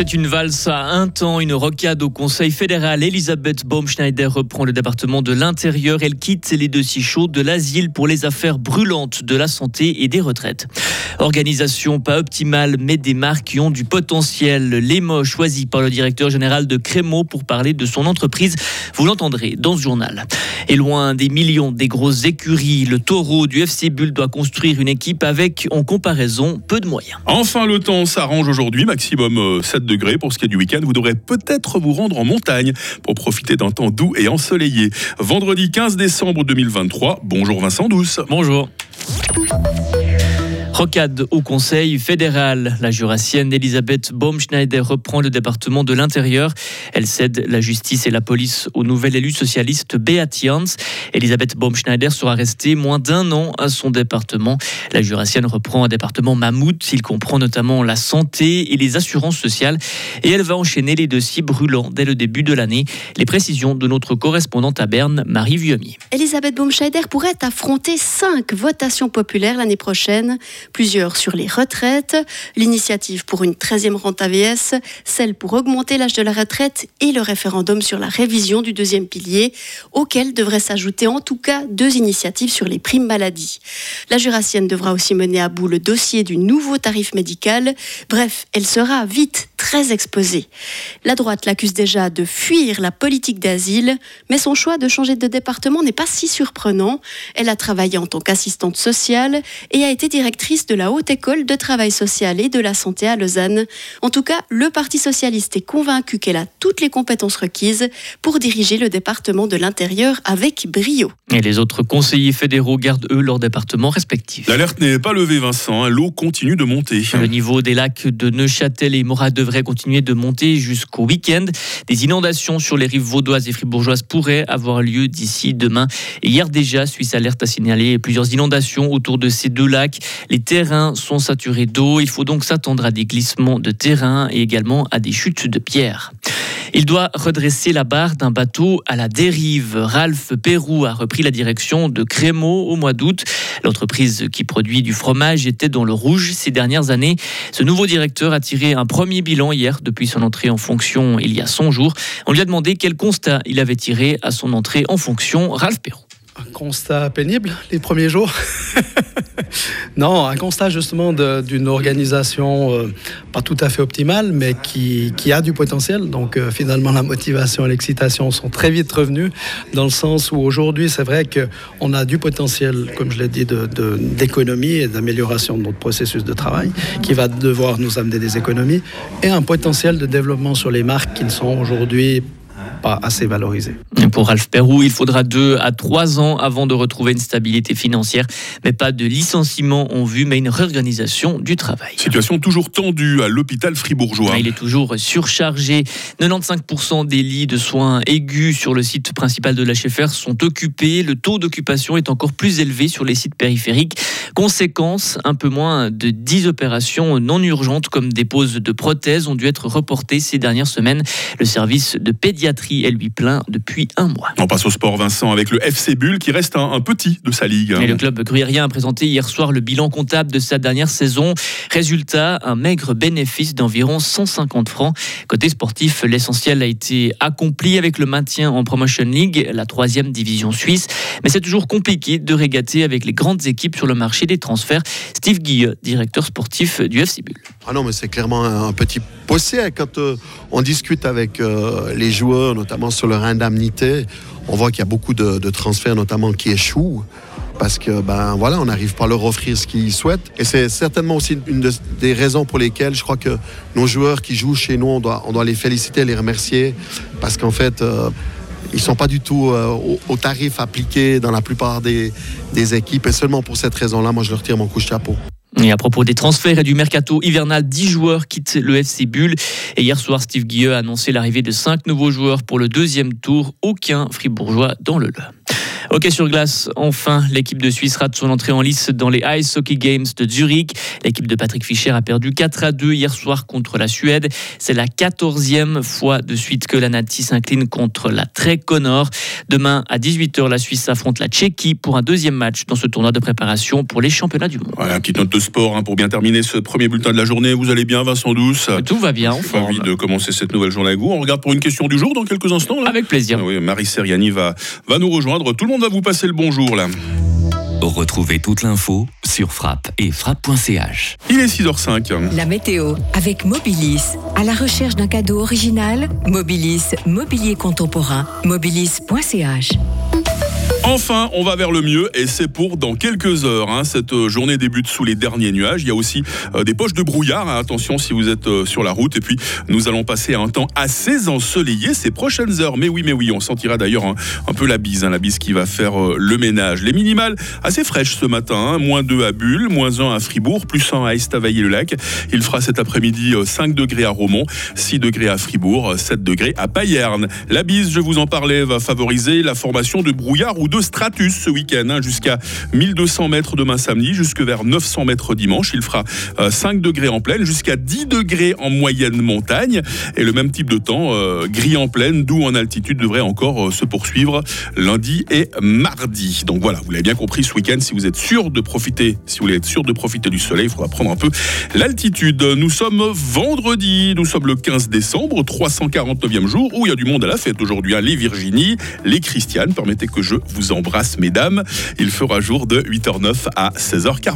C'est une valse à un temps, une rocade au Conseil fédéral. Elisabeth Baumschneider reprend le département de l'Intérieur. Elle quitte les dossiers chauds de l'asile pour les affaires brûlantes de la santé et des retraites. Organisation pas optimale, mais des marques qui ont du potentiel. L'émo choisi par le directeur général de Crémeau pour parler de son entreprise. Vous l'entendrez dans ce journal. Et loin des millions des grosses écuries, le taureau du FC Bull doit construire une équipe avec, en comparaison, peu de moyens. Enfin, le temps s'arrange aujourd'hui, maximum 7 euh, pour ce qui est du week-end. Vous devrez peut-être vous rendre en montagne pour profiter d'un temps doux et ensoleillé. Vendredi 15 décembre 2023. Bonjour Vincent Douce. Bonjour. Rocade au Conseil fédéral. La jurassienne Elisabeth Baumschneider reprend le département de l'Intérieur. Elle cède la justice et la police au nouvel élu socialiste Beat Jans. Elisabeth Baumschneider sera restée moins d'un an à son département. La jurassienne reprend un département mammouth. Il comprend notamment la santé et les assurances sociales. Et elle va enchaîner les dossiers brûlants dès le début de l'année. Les précisions de notre correspondante à Berne, Marie Vuomi. Elisabeth Baumschneider pourrait affronter cinq votations populaires l'année prochaine plusieurs sur les retraites, l'initiative pour une 13e rente AVS, celle pour augmenter l'âge de la retraite et le référendum sur la révision du deuxième pilier, auquel devraient s'ajouter en tout cas deux initiatives sur les primes maladie. La jurassienne devra aussi mener à bout le dossier du nouveau tarif médical. Bref, elle sera vite très exposée. La droite l'accuse déjà de fuir la politique d'asile, mais son choix de changer de département n'est pas si surprenant. Elle a travaillé en tant qu'assistante sociale et a été directrice de la Haute École de Travail Social et de la Santé à Lausanne. En tout cas, le Parti socialiste est convaincu qu'elle a toutes les compétences requises pour diriger le département de l'Intérieur avec brio. Et les autres conseillers fédéraux gardent eux leur département respectif. L'alerte n'est pas levée, Vincent. Hein. L'eau continue de monter. Le niveau des lacs de Neuchâtel et Morat devrait continuer de monter jusqu'au week-end. Des inondations sur les rives vaudoises et fribourgeoises pourraient avoir lieu d'ici demain. hier déjà, Suisse Alerte a signalé plusieurs inondations autour de ces deux lacs. Les terrains sont saturés d'eau. Il faut donc s'attendre à des glissements de terrain et également à des chutes de pierres. Il doit redresser la barre d'un bateau à la dérive. Ralph Pérou a repris la direction de Crémeau au mois d'août. L'entreprise qui produit du fromage était dans le rouge ces dernières années. Ce nouveau directeur a tiré un premier bilan hier depuis son entrée en fonction il y a 100 jours. On lui a demandé quel constat il avait tiré à son entrée en fonction. Ralph Pérou. Constat pénible les premiers jours. non, un constat justement d'une organisation euh, pas tout à fait optimale, mais qui, a du potentiel. Donc euh, finalement, la motivation et l'excitation sont très vite revenus, dans le sens où aujourd'hui, c'est vrai qu'on a du potentiel, comme je l'ai dit, d'économie et d'amélioration de notre processus de travail, qui va devoir nous amener des économies, et un potentiel de développement sur les marques qui ne sont aujourd'hui pas assez valorisé. Pour Ralph Perrou, il faudra deux à trois ans avant de retrouver une stabilité financière, mais pas de licenciement en vue, mais une réorganisation du travail. Situation toujours tendue à l'hôpital fribourgeois. Il est toujours surchargé. 95% des lits de soins aigus sur le site principal de l'HFR sont occupés. Le taux d'occupation est encore plus élevé sur les sites périphériques. Conséquence, un peu moins de 10 opérations non urgentes comme des poses de prothèses ont dû être reportées ces dernières semaines. Le service de pédiatrie elle lui plaint depuis un mois. On passe au sport, Vincent, avec le FC Bull qui reste un, petit de sa ligue. Et le club gruyérien a présenté hier soir le bilan comptable de sa dernière saison. Résultat, un maigre bénéfice d'environ 150 francs. Côté sportif, l'essentiel a été accompli avec le maintien en Promotion League, la troisième division suisse. Mais c'est toujours compliqué de régater avec les grandes équipes sur le marché des transferts. Steve Guilleux, directeur sportif du FC Bull. Ah non, mais c'est clairement un petit possé quand euh, on discute avec euh, les joueurs notamment sur leur indemnité, on voit qu'il y a beaucoup de, transferts, notamment qui échouent parce que ben on n'arrive pas à leur offrir ce qu'ils souhaitent. Et c'est certainement aussi une des raisons pour lesquelles je crois que nos joueurs qui jouent chez nous, on doit, les féliciter, les remercier, parce qu'en fait, euh, ils sont pas du tout euh, au, tarif appliqué dans la plupart des, équipes. Et seulement pour cette raison-là, moi, je leur tire mon coup de chapeau. Et à propos des transferts et du mercato hivernal, 10 joueurs quittent le FC Bull. Et hier soir, Steve Guilleux a annoncé l'arrivée de 5 nouveaux joueurs pour le deuxième tour. Aucun fribourgeois dans le lot. Ok sur glace, enfin, l'équipe de Suisse rate son entrée en lice dans les Ice Hockey Games de Zurich. L'équipe de Patrick Fischer a perdu 4 à 2 hier soir contre la Suède. C'est la 14e fois de suite que la Nati s'incline contre la Tréconor. Demain à 18h, la Suisse affronte la Tchéquie pour un deuxième match dans ce tournoi de préparation pour les championnats du monde. Voilà, petite note de sport hein, pour bien terminer ce premier bulletin de la journée. Vous allez bien, Vincent Douce? Tout va bien, J'ai envie de commencer cette nouvelle journée avec vous. On regarde pour une question du jour dans quelques instants. Là. Avec plaisir. Ah oui, Marie Seriani va, va nous rejoindre. Tout le monde va vous passer le bonjour là. Retrouvez toute l'info sur frappe et frappe.ch. Il est 6h05. La météo avec Mobilis. À la recherche d'un cadeau original, Mobilis, mobilier contemporain, mobilis.ch. Enfin, on va vers le mieux et c'est pour dans quelques heures. hein. Cette euh, journée débute sous les derniers nuages. Il y a aussi euh, des poches de brouillard. hein. Attention si vous êtes euh, sur la route. Et puis, nous allons passer à un temps assez ensoleillé ces prochaines heures. Mais oui, mais oui, on sentira d'ailleurs un, peu la bise. hein, la bise qui va faire le ménage. Les minimales assez fraîches ce matin. Moins 2 à Bulle, moins 1 à Fribourg, plus 1 à Estavayer-le-Lac. Il fera cet après-midi euh, 5 degrés à Romont, 6 degrés à Fribourg, euh, 7 degrés à Payerne. La bise, je vous en parlais, va favoriser la formation de brouillard ou de stratus ce week-end, hein, jusqu'à 1200 mètres demain samedi, jusque vers 900 mètres dimanche. Il fera euh, 5 degrés en plaine, jusqu'à 10 degrés en moyenne montagne. Et le même type de temps, euh, gris en plaine, doux en altitude, devrait encore euh, se poursuivre lundi et mardi. Donc voilà, vous l'avez bien compris, ce week-end, si vous êtes sûr de profiter, si vous voulez sûr de profiter du soleil, il faudra prendre un peu l'altitude. Nous sommes vendredi, nous sommes le 15 décembre, 349e jour, où il y a du monde à la fête aujourd'hui. hein. Les Virginie, les Christianes, permettez que je embrasse, mesdames. Il fera jour de 8h09 à 16h40.